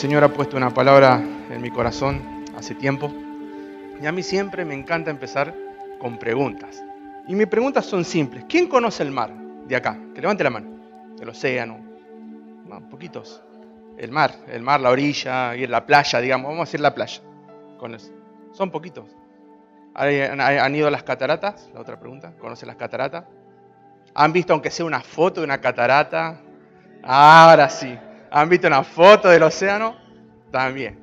Señor ha puesto una palabra en mi corazón hace tiempo y a mí siempre me encanta empezar con preguntas. Y mis preguntas son simples. ¿Quién conoce el mar de acá? Que levante la mano. El océano. No, poquitos. El mar, el mar, la orilla, y la playa, digamos. Vamos a decir la playa. Con Son poquitos. ¿Han ido a las cataratas? La otra pregunta. ¿Conocen las cataratas? ¿Han visto aunque sea una foto de una catarata? Ahora sí. ¿Han visto una foto del océano? También.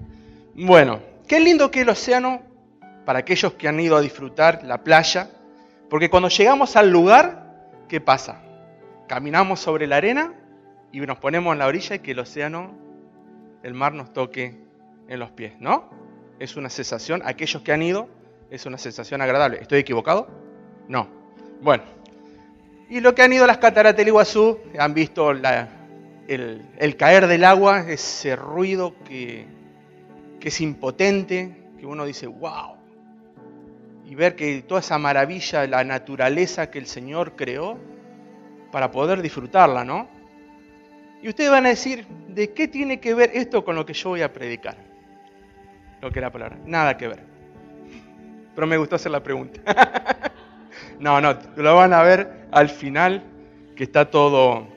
Bueno, qué lindo que el océano, para aquellos que han ido a disfrutar la playa, porque cuando llegamos al lugar, ¿qué pasa? Caminamos sobre la arena y nos ponemos en la orilla y que el océano, el mar nos toque en los pies, ¿no? Es una sensación, aquellos que han ido, es una sensación agradable. ¿Estoy equivocado? No. Bueno, y los que han ido a las cataratas del Iguazú han visto la, el, caer del agua, ese ruido que, es impotente, que uno dice, wow. Y ver que toda esa maravilla, la naturaleza que el Señor creó para poder disfrutarla, ¿no? Y ustedes van a decir, ¿de qué tiene que ver esto con lo que yo voy a predicar? Lo que era la palabra. Nada que ver. Pero me gustó hacer la pregunta. no, no, lo van a ver al final, que está todo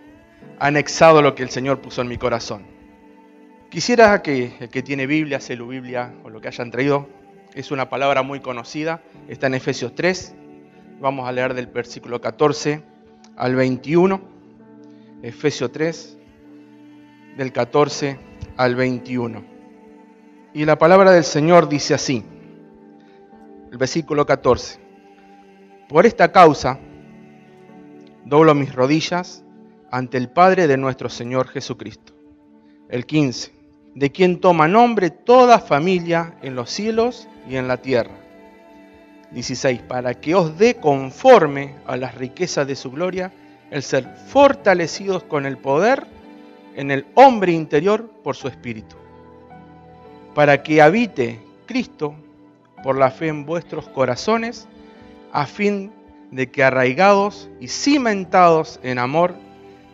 anexado lo que el Señor puso en mi corazón. Quisiera que el que tiene Biblia, celu Biblia o lo que hayan traído, es una palabra muy conocida, está en Efesios 3, vamos a leer del versículo 14 al 21, Efesios 3, del 14 al 21. Y la palabra del Señor dice así, el versículo 14, por esta causa doblo mis rodillas ante el Padre de nuestro Señor Jesucristo. El 15. De quien toma nombre toda familia en los cielos y en la tierra. 16. Para que os dé conforme a las riquezas de su gloria el ser fortalecidos con el poder en el hombre interior por su espíritu. Para que habite Cristo por la fe en vuestros corazones, a fin de que arraigados y cimentados en amor,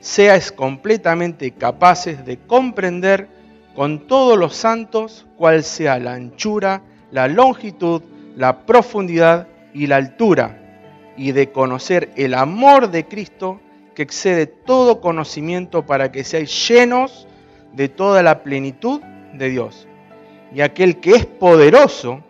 seáis completamente capaces de comprender con todos los santos cuál sea la anchura, la longitud, la profundidad y la altura, y de conocer el amor de Cristo que excede todo conocimiento para que seáis llenos de toda la plenitud de Dios. Y aquel que es poderoso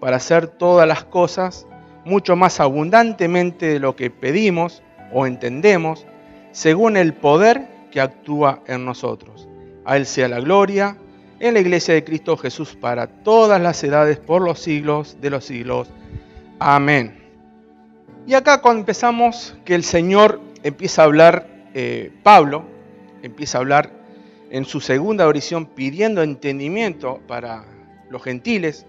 para hacer todas las cosas mucho más abundantemente de lo que pedimos o entendemos, según el poder que actúa en nosotros. A Él sea la gloria en la iglesia de Cristo Jesús para todas las edades, por los siglos de los siglos. Amén. Y acá cuando empezamos que el Señor empieza a hablar, eh, Pablo empieza a hablar en su segunda oración pidiendo entendimiento para los gentiles,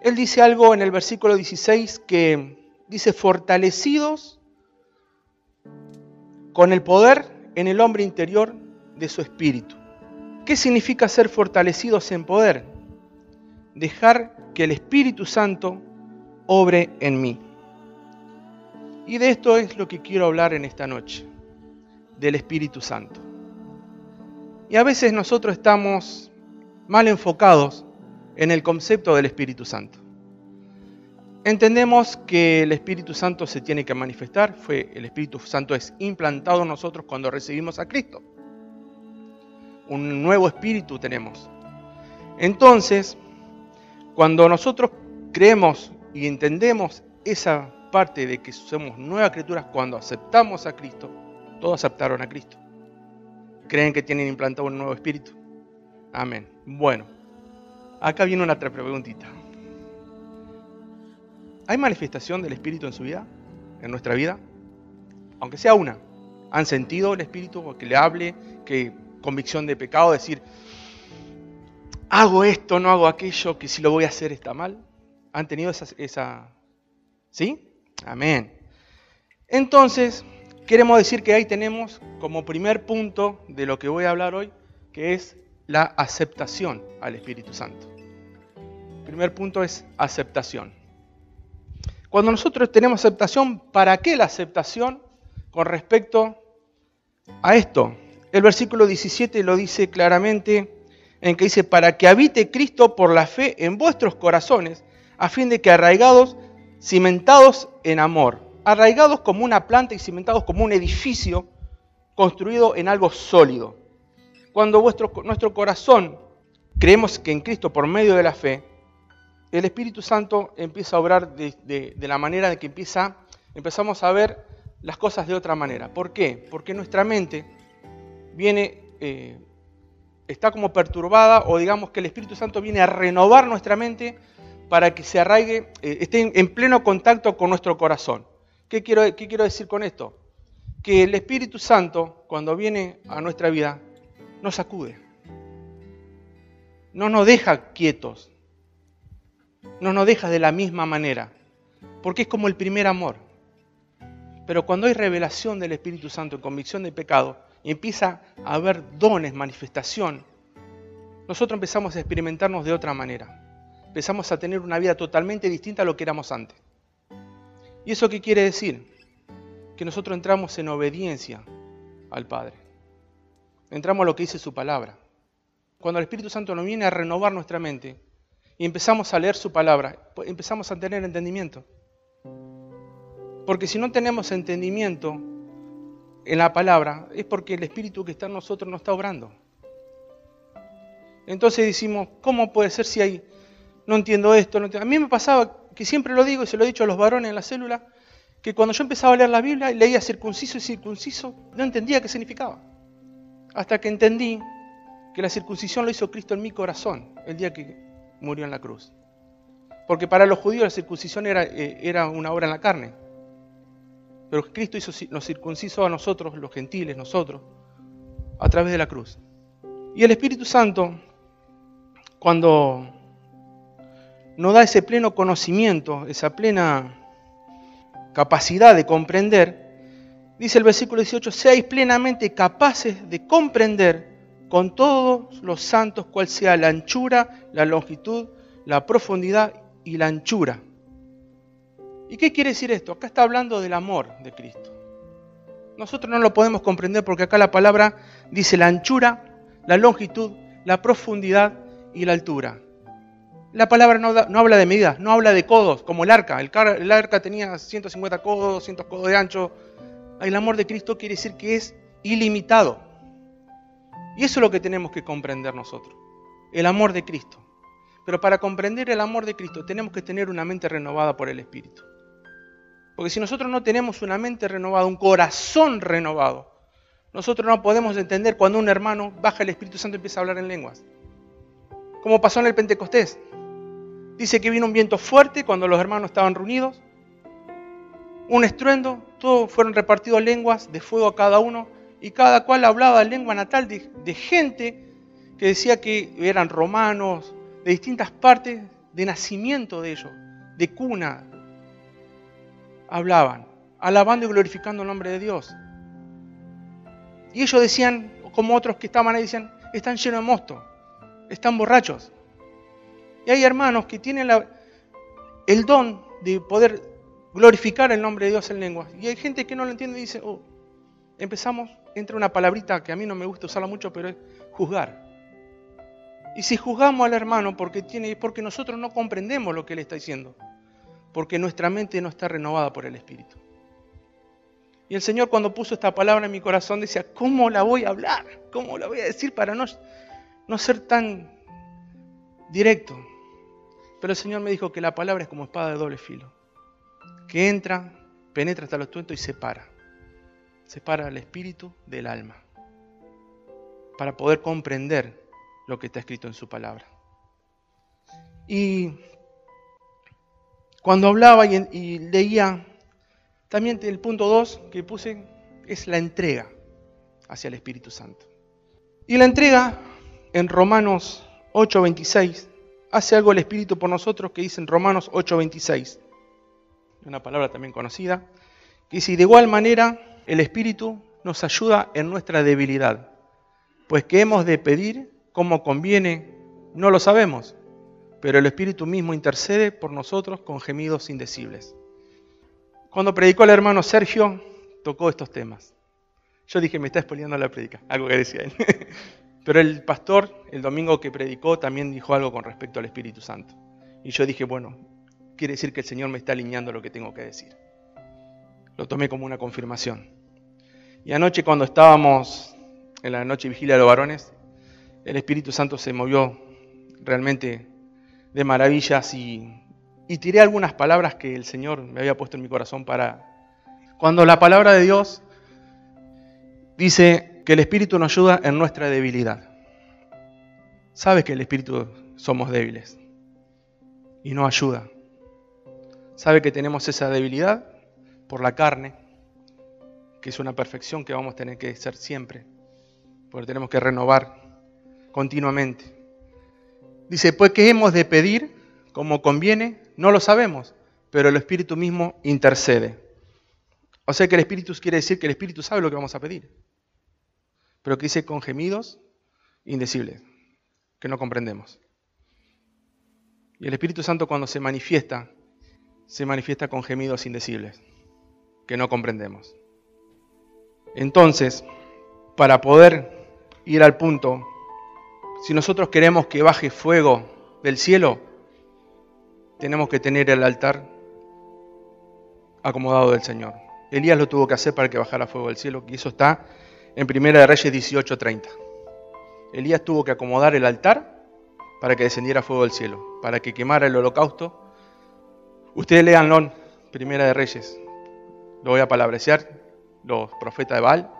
él dice algo en el versículo 16 que dice, fortalecidos con el poder en el hombre interior de su espíritu. ¿Qué significa ser fortalecidos en poder? Dejar que el Espíritu Santo obre en mí. Y de esto es lo que quiero hablar en esta noche, del Espíritu Santo. Y a veces nosotros estamos mal enfocados en el concepto del Espíritu Santo. Entendemos que el Espíritu Santo se tiene que manifestar, fue el Espíritu Santo es implantado en nosotros cuando recibimos a Cristo. Un nuevo espíritu tenemos. Entonces, cuando nosotros creemos y entendemos esa parte de que somos nuevas criaturas cuando aceptamos a Cristo, todos aceptaron a Cristo. ¿Creen que tienen implantado un nuevo espíritu? Amén. Bueno, acá viene una otra preguntita. ¿Hay manifestación del Espíritu en su vida? ¿En nuestra vida? Aunque sea una. ¿Han sentido el Espíritu que le hable? que convicción de pecado? Decir, hago esto, no hago aquello, que si lo voy a hacer está mal. ¿Han tenido esa... esa... ¿Sí? Amén. Entonces, queremos decir que ahí tenemos como primer punto de lo que voy a hablar hoy, que es la aceptación al Espíritu Santo. Primer punto es aceptación. Cuando nosotros tenemos aceptación, ¿para qué la aceptación con respecto a esto? El versículo 17 lo dice claramente, en que dice, para que habite Cristo por la fe en vuestros corazones, a fin de que arraigados, cimentados en amor, arraigados como una planta y cimentados como un edificio construido en algo sólido. Cuando nuestro corazón creemos que en Cristo por medio de la fe, el Espíritu Santo empieza a obrar de, la manera de que empieza, empezamos a ver las cosas de otra manera. ¿Por qué? Porque nuestra mente viene eh, está como perturbada o digamos que el Espíritu Santo viene a renovar nuestra mente para que se arraigue, eh, esté en, pleno contacto con nuestro corazón. ¿Qué quiero, ¿Qué quiero decir con esto? Que el Espíritu Santo, cuando viene a nuestra vida, nos sacude. No nos deja quietos. No nos deja de la misma manera. Porque es como el primer amor. Pero cuando hay revelación del Espíritu Santo, convicción de pecado, y empieza a haber dones, manifestación, nosotros empezamos a experimentarnos de otra manera. Empezamos a tener una vida totalmente distinta a lo que éramos antes. ¿Y eso qué quiere decir? Que nosotros entramos en obediencia al Padre. Entramos a lo que dice su palabra. Cuando el Espíritu Santo nos viene a renovar nuestra mente y empezamos a leer su palabra, pues empezamos a tener entendimiento. Porque si no tenemos entendimiento, en la palabra es porque el Espíritu que está en nosotros no está obrando. Entonces decimos, ¿cómo puede ser si hay, no entiendo esto? A mí me pasaba, que siempre lo digo y se lo he dicho a los varones en la célula, que cuando yo empezaba a leer la Biblia y leía circunciso y circunciso, no entendía qué significaba. Hasta que entendí que la circuncisión lo hizo Cristo en mi corazón el día que murió en la cruz. Porque para los judíos la circuncisión era, eh, era una obra en la carne. Pero Cristo nos circuncisó a nosotros, los gentiles, nosotros, a través de la cruz. Y el Espíritu Santo, cuando nos da ese pleno conocimiento, esa plena capacidad de comprender, dice el versículo 18, seáis plenamente capaces de comprender con todos los santos cuál sea la anchura, la longitud, la profundidad y la anchura ¿Y qué quiere decir esto? Acá está hablando del amor de Cristo. Nosotros no lo podemos comprender porque acá la palabra dice la anchura, la longitud, la profundidad y la altura. La palabra no, habla de medidas, no habla de codos, como el arca. El, el, arca tenía 150 codos, 200 codos de ancho. El amor de Cristo quiere decir que es ilimitado. Y eso es lo que tenemos que comprender nosotros. El amor de Cristo. Pero para comprender el amor de Cristo tenemos que tener una mente renovada por el Espíritu. Porque si nosotros no tenemos una mente renovada, un corazón renovado, nosotros no podemos entender cuando un hermano baja el Espíritu Santo y empieza a hablar en lenguas. Como pasó en el Pentecostés. Dice que vino un viento fuerte cuando los hermanos estaban reunidos. Un estruendo, todos fueron repartidos lenguas de fuego a cada uno y cada cual hablaba lengua natal de, gente que decía que eran romanos, de distintas partes de nacimiento de ellos, de cuna, hablaban, alabando y glorificando el nombre de Dios. Y ellos decían, como otros que estaban ahí, decían, están llenos de mosto, están borrachos. Y hay hermanos que tienen el don de poder glorificar el nombre de Dios en lengua. Y hay gente que no lo entiende y dice, oh, empezamos, entra una palabrita que a mí no me gusta usarla mucho, pero es juzgar. Y si juzgamos al hermano porque, tiene, porque nosotros no comprendemos lo que él está diciendo, porque nuestra mente no está renovada por el Espíritu. Y el Señor cuando puso esta palabra en mi corazón decía, ¿cómo la voy a hablar? ¿Cómo la voy a decir para no, no ser tan directo? Pero el Señor me dijo que la palabra es como espada de doble filo, que entra, penetra hasta los tuentos y separa. Separa el espíritu del alma, para poder comprender lo que está escrito en su palabra. Y cuando hablaba y, leía, también el punto 2 que puse es la entrega hacia el Espíritu Santo. Y la entrega en Romanos 8:26 hace algo el Espíritu por nosotros que dice en Romanos 8:26, una palabra también conocida, que dice, de igual manera el Espíritu nos ayuda en nuestra debilidad, pues que hemos de pedir como conviene, no lo sabemos, pero el Espíritu mismo intercede por nosotros con gemidos indecibles. Cuando predicó el hermano Sergio, tocó estos temas. Yo dije, me está expoliando la predica, algo que decía él. Pero el pastor, el domingo que predicó, también dijo algo con respecto al Espíritu Santo. Y yo dije, bueno, quiere decir que el Señor me está alineando lo que tengo que decir. Lo tomé como una confirmación. Y anoche cuando estábamos en la noche vigilia de los varones, el Espíritu Santo se movió realmente de maravillas y, y tiré algunas palabras que el Señor me había puesto en mi corazón para... Cuando la palabra de Dios dice que el Espíritu nos ayuda en nuestra debilidad. Sabes que el Espíritu somos débiles y no ayuda. Sabe que tenemos esa debilidad por la carne, que es una perfección que vamos a tener que ser siempre, porque tenemos que renovar continuamente. Dice, pues que hemos de pedir como conviene, no lo sabemos, pero el Espíritu mismo intercede. O sea que el Espíritu quiere decir que el Espíritu sabe lo que vamos a pedir, pero que dice con gemidos indecibles, que no comprendemos. Y el Espíritu Santo cuando se manifiesta, se manifiesta con gemidos indecibles, que no comprendemos. Entonces, para poder ir al punto, si nosotros queremos que baje fuego del cielo, tenemos que tener el altar acomodado del Señor. Elías lo tuvo que hacer para que bajara fuego del cielo, y eso está en Primera de Reyes 18:30. Elías tuvo que acomodar el altar para que descendiera fuego del cielo, para que quemara el holocausto. Ustedes leanlo, Primera de Reyes. Lo voy a palabrecear. Los profetas de Baal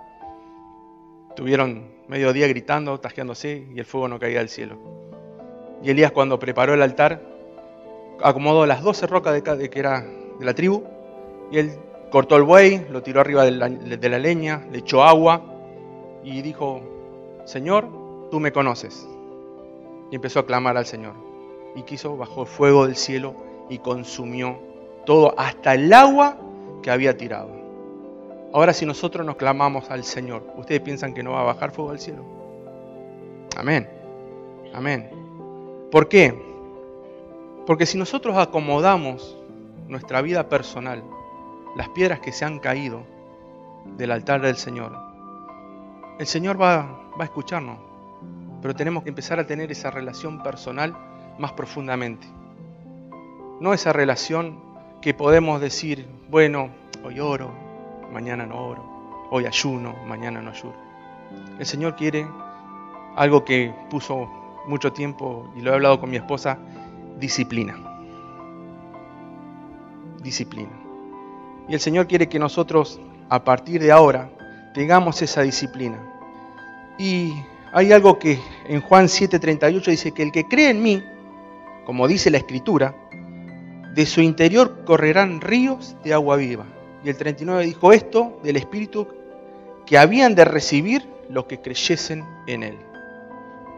tuvieron medio día gritando, tajeándose y el fuego no caía del cielo. Y Elías cuando preparó el altar, acomodó las doce rocas de, que era de la tribu y él cortó el buey, lo tiró arriba de la, de la leña, le echó agua y dijo, Señor, tú me conoces y empezó a clamar al Señor. Y quiso, bajó fuego del cielo y consumió todo, hasta el agua que había tirado. Ahora si nosotros nos clamamos al Señor, ¿ustedes piensan que no va a bajar fuego del cielo? Amén. Amén. ¿Por qué? Porque si nosotros acomodamos nuestra vida personal, las piedras que se han caído del altar del Señor, el Señor va, va a escucharnos, pero tenemos que empezar a tener esa relación personal más profundamente. No esa relación que podemos decir, bueno, hoy oro, mañana no oro, hoy ayuno, mañana no ayuno. El Señor quiere algo que puso mucho tiempo, y lo he hablado con mi esposa, disciplina. Disciplina. Y el Señor quiere que nosotros, a partir de ahora, tengamos esa disciplina. Y hay algo que en Juan 7:38 dice que el que cree en mí, como dice la escritura, de su interior correrán ríos de agua viva. Y el 39 dijo esto del Espíritu que habían de recibir los que creyesen en Él.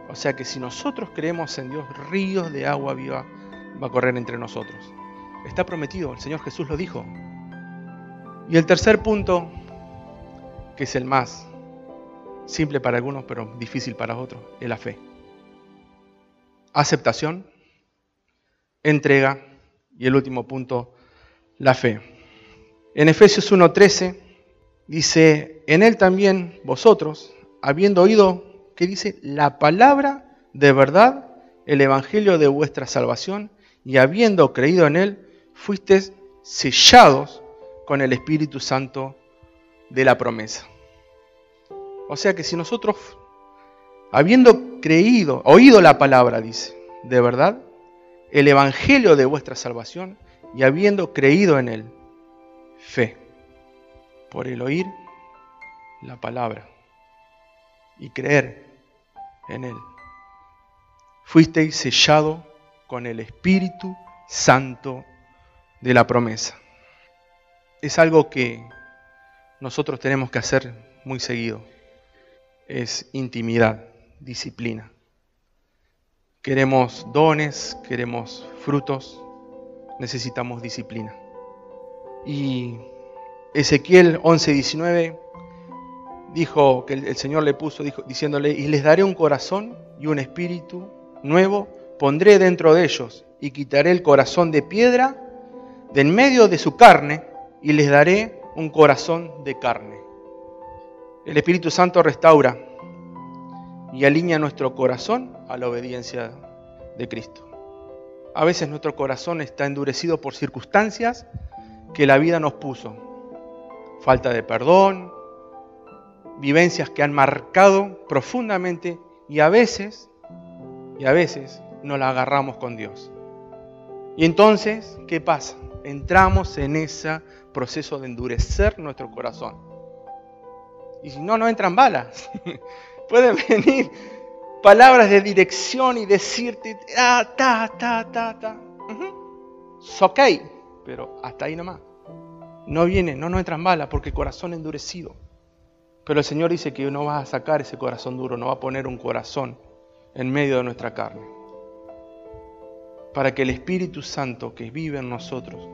O sea que si nosotros creemos en Dios, ríos de agua viva va a correr entre nosotros. Está prometido, el Señor Jesús lo dijo. Y el tercer punto, que es el más simple para algunos, pero difícil para otros, es la fe. Aceptación, entrega y el último punto, la fe. En Efesios 1.13 dice, en él también vosotros, habiendo oído, que dice, la palabra de verdad, el evangelio de vuestra salvación, y habiendo creído en él, fuisteis sellados con el Espíritu Santo de la promesa. O sea que si nosotros, habiendo creído, oído la palabra, dice, de verdad, el Evangelio de vuestra salvación, y habiendo creído en él, fe, por el oír la palabra y creer en él, fuisteis sellado con el Espíritu Santo de la promesa. Es algo que nosotros tenemos que hacer muy seguido es intimidad, disciplina. Queremos dones, queremos frutos, necesitamos disciplina. Y Ezequiel 11:19 dijo que el Señor le puso, diciéndole, y les daré un corazón y un espíritu nuevo, pondré dentro de ellos y quitaré el corazón de piedra de en medio de su carne y les daré un corazón de carne. El Espíritu Santo restaura y alinea nuestro corazón a la obediencia de Cristo. A veces nuestro corazón está endurecido por circunstancias que la vida nos puso. Falta de perdón, vivencias que han marcado profundamente y a veces, y a veces nos la agarramos con Dios. Y entonces, ¿qué pasa? Entramos en ese proceso de endurecer nuestro corazón. Y si no, no entran balas. Pueden venir palabras de dirección y decirte, ah, ta, ta, ta, ta. Es ok, pero hasta ahí nomás. No viene, no nos entran balas porque el corazón endurecido. Pero el Señor dice que no va a sacar ese corazón duro, no va a poner un corazón en medio de nuestra carne. Para que el Espíritu Santo que vive en nosotros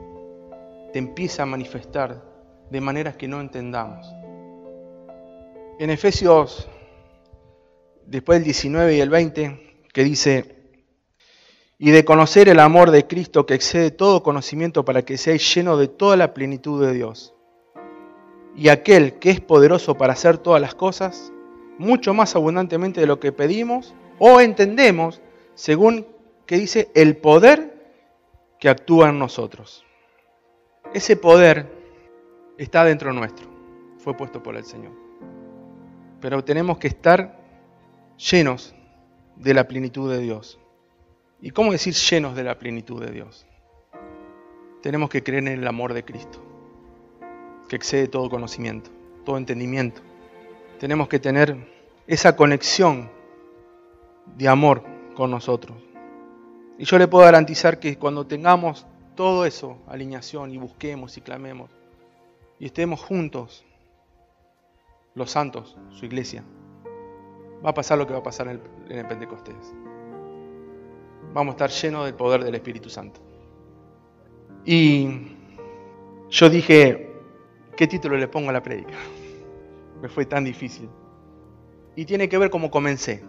te empiece a manifestar de maneras que no entendamos. En Efesios, después del 19 y el 20, que dice, y de conocer el amor de Cristo que excede todo conocimiento para que seáis llenos de toda la plenitud de Dios. Y aquel que es poderoso para hacer todas las cosas, mucho más abundantemente de lo que pedimos o entendemos, según que dice el poder que actúa en nosotros. Ese poder está dentro nuestro, fue puesto por el Señor. Pero tenemos que estar llenos de la plenitud de Dios. ¿Y cómo decir llenos de la plenitud de Dios? Tenemos que creer en el amor de Cristo, que excede todo conocimiento, todo entendimiento. Tenemos que tener esa conexión de amor con nosotros. Y yo le puedo garantizar que cuando tengamos todo eso, alineación, y busquemos y clamemos, y estemos juntos, los santos, su iglesia, va a pasar lo que va a pasar en el, en el Pentecostés. Vamos a estar llenos del poder del Espíritu Santo. Y yo dije, ¿qué título le pongo a la prédica? Me fue tan difícil. Y tiene que ver cómo comencé.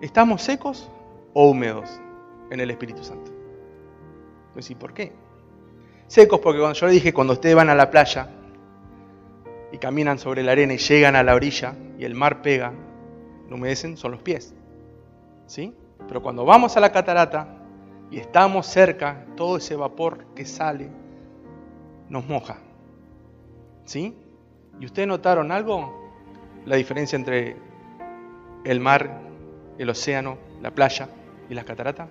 ¿Estamos secos o húmedos en el Espíritu Santo? Pues ¿y por qué? Secos porque cuando yo le dije, cuando ustedes van a la playa y caminan sobre la arena y llegan a la orilla y el mar pega, lo humedecen, son los pies. ¿Sí? Pero cuando vamos a la catarata y estamos cerca, todo ese vapor que sale nos moja. ¿Sí? ¿Y ustedes notaron algo? La diferencia entre el mar, el océano, la playa y las cataratas.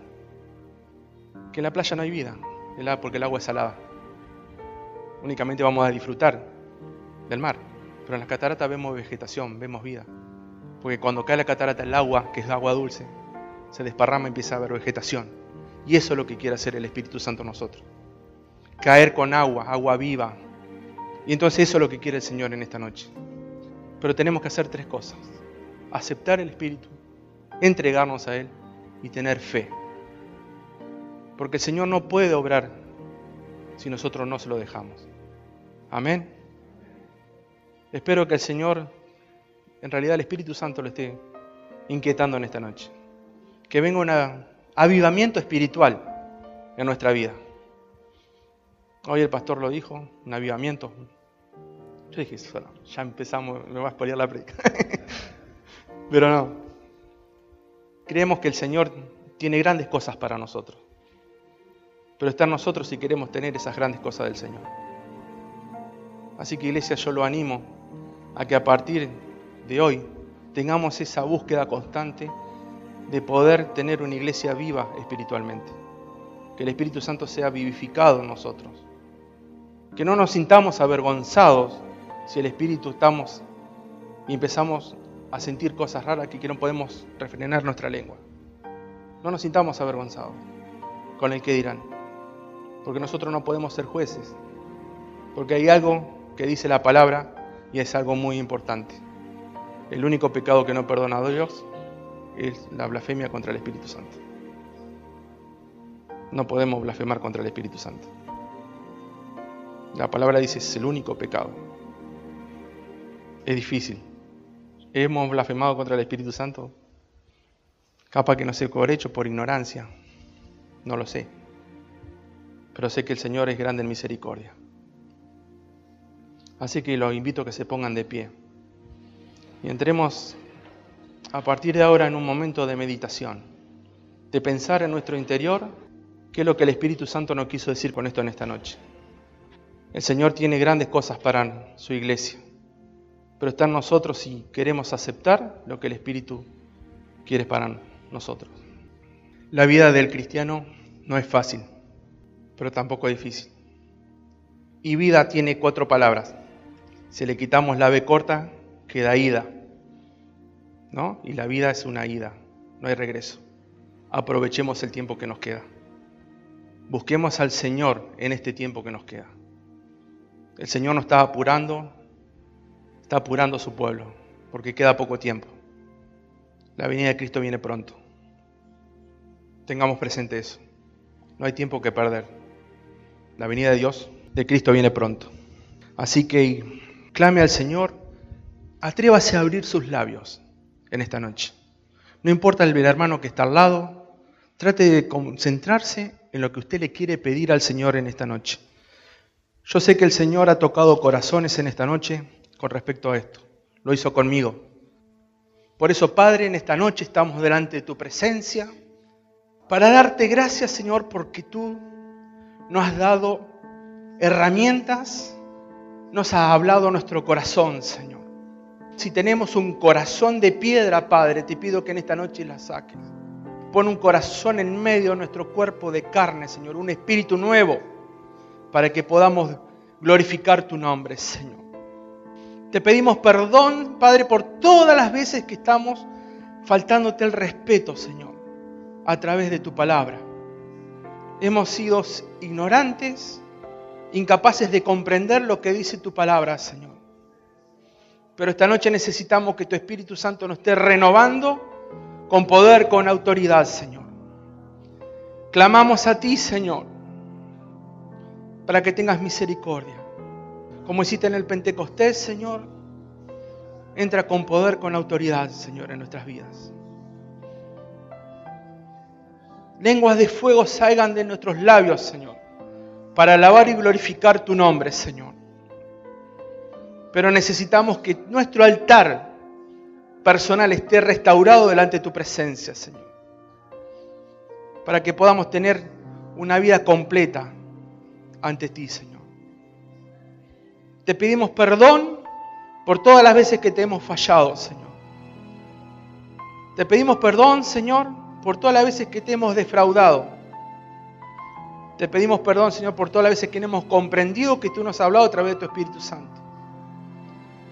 Que en la playa no hay vida, porque el agua es salada. Únicamente vamos a disfrutar del mar. Pero en las cataratas vemos vegetación, vemos vida. Porque cuando cae la catarata el agua, que es agua dulce, se desparrama y empieza a haber vegetación. Y eso es lo que quiere hacer el Espíritu Santo en nosotros. Caer con agua, agua viva. Y entonces eso es lo que quiere el Señor en esta noche. Pero tenemos que hacer tres cosas. Aceptar el Espíritu, entregarnos a Él y tener fe. Porque el Señor no puede obrar si nosotros no se lo dejamos. Amén. Espero que el Señor, en realidad el Espíritu Santo, lo esté inquietando en esta noche. Que venga un avivamiento espiritual en nuestra vida. Hoy el pastor lo dijo, un avivamiento. Yo dije, ya empezamos, me va a spoilear la predica. Pero no. Creemos que el Señor tiene grandes cosas para nosotros. Pero está en nosotros si queremos tener esas grandes cosas del Señor. Así que iglesia, yo lo animo a que a partir de hoy tengamos esa búsqueda constante de poder tener una iglesia viva espiritualmente. Que el Espíritu Santo sea vivificado en nosotros. Que no nos sintamos avergonzados si el Espíritu estamos y empezamos a sentir cosas raras que no podemos refrenar nuestra lengua. No nos sintamos avergonzados con el que dirán. Porque nosotros no podemos ser jueces. Porque hay algo que dice la palabra y es algo muy importante. El único pecado que no perdona a Dios es la blasfemia contra el Espíritu Santo. No podemos blasfemar contra el Espíritu Santo. La palabra dice es el único pecado. Es difícil. ¿Hemos blasfemado contra el Espíritu Santo? Capaz que no sé por hecho, por ignorancia. No lo sé. Pero sé que el Señor es grande en misericordia. Así que los invito a que se pongan de pie. Y entremos a partir de ahora en un momento de meditación, de pensar en nuestro interior qué es lo que el Espíritu Santo nos quiso decir con esto en esta noche. El Señor tiene grandes cosas para su iglesia, pero está en nosotros si queremos aceptar lo que el Espíritu quiere para nosotros. La vida del cristiano no es fácil, pero tampoco es difícil. Y vida tiene cuatro palabras. Si le quitamos la B corta, queda ida. ¿No? Y la vida es una ida, no hay regreso. Aprovechemos el tiempo que nos queda. Busquemos al Señor en este tiempo que nos queda. El Señor nos está apurando, está apurando a su pueblo, porque queda poco tiempo. La venida de Cristo viene pronto. Tengamos presente eso. No hay tiempo que perder. La venida de Dios, de Cristo, viene pronto. Así que clame al Señor, atrévase a abrir sus labios en esta noche. No importa el hermano que está al lado, trate de concentrarse en lo que usted le quiere pedir al Señor en esta noche. Yo sé que el Señor ha tocado corazones en esta noche con respecto a esto. Lo hizo conmigo. Por eso, Padre, en esta noche estamos delante de tu presencia para darte gracias, Señor, porque tú nos has dado herramientas, nos has hablado nuestro corazón, Señor. Si tenemos un corazón de piedra, Padre, te pido que en esta noche la saques. Pon un corazón en medio de nuestro cuerpo de carne, Señor, un espíritu nuevo, para que podamos glorificar tu nombre, Señor. Te pedimos perdón, Padre, por todas las veces que estamos faltándote el respeto, Señor, a través de tu palabra. Hemos sido ignorantes, incapaces de comprender lo que dice tu palabra, Señor. Pero esta noche necesitamos que tu Espíritu Santo nos esté renovando con poder, con autoridad, Señor. Clamamos a ti, Señor, para que tengas misericordia. Como hiciste en el Pentecostés, Señor, entra con poder, con autoridad, Señor, en nuestras vidas. Lenguas de fuego salgan de nuestros labios, Señor, para alabar y glorificar tu nombre, Señor. Pero necesitamos que nuestro altar personal esté restaurado delante de tu presencia, Señor. Para que podamos tener una vida completa ante ti, Señor. Te pedimos perdón por todas las veces que te hemos fallado, Señor. Te pedimos perdón, Señor, por todas las veces que te hemos defraudado. Te pedimos perdón, Señor, por todas las veces que no hemos comprendido que tú nos has hablado a través de tu Espíritu Santo.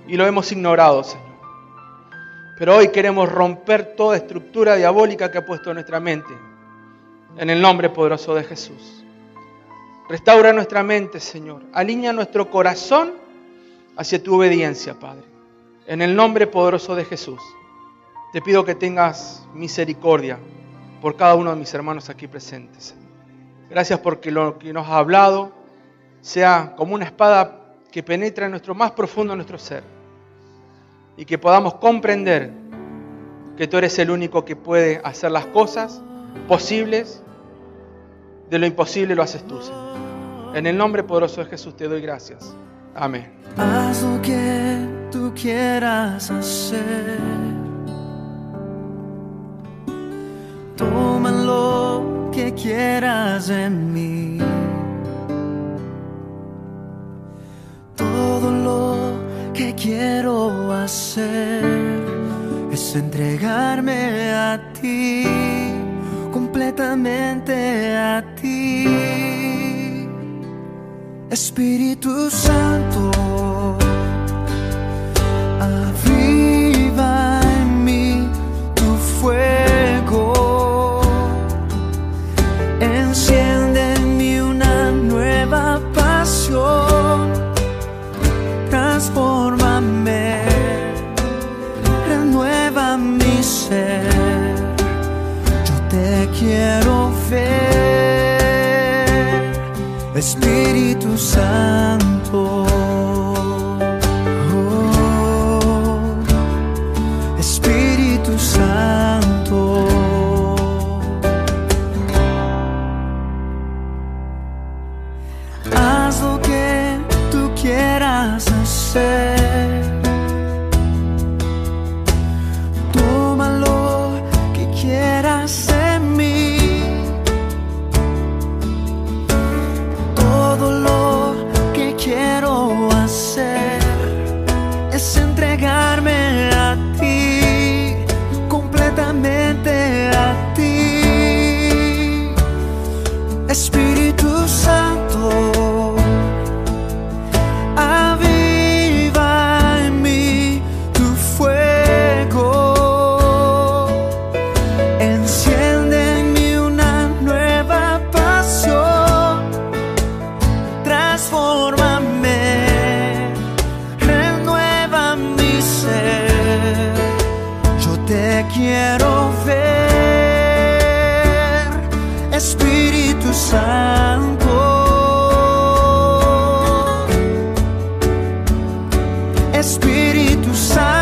Y lo hemos ignorado, Señor. Pero hoy queremos romper toda estructura diabólica que ha puesto en nuestra mente. En el nombre poderoso de Jesús. Restaura nuestra mente, Señor. Alinea nuestro corazón hacia tu obediencia, Padre. En el nombre poderoso de Jesús. Te pido que tengas misericordia por cada uno de mis hermanos aquí presentes. Gracias porque lo que nos ha hablado sea como una espada que penetra en nuestro más profundo, nuestro ser y que podamos comprender que tú eres el único que puede hacer las cosas posibles. De lo imposible lo haces tú. En el nombre poderoso de Jesús te doy gracias. Amén. Que quieras en mí. Todo lo que quiero hacer es entregarme a ti, completamente a ti. Espíritu Santo, Espíritu Santo.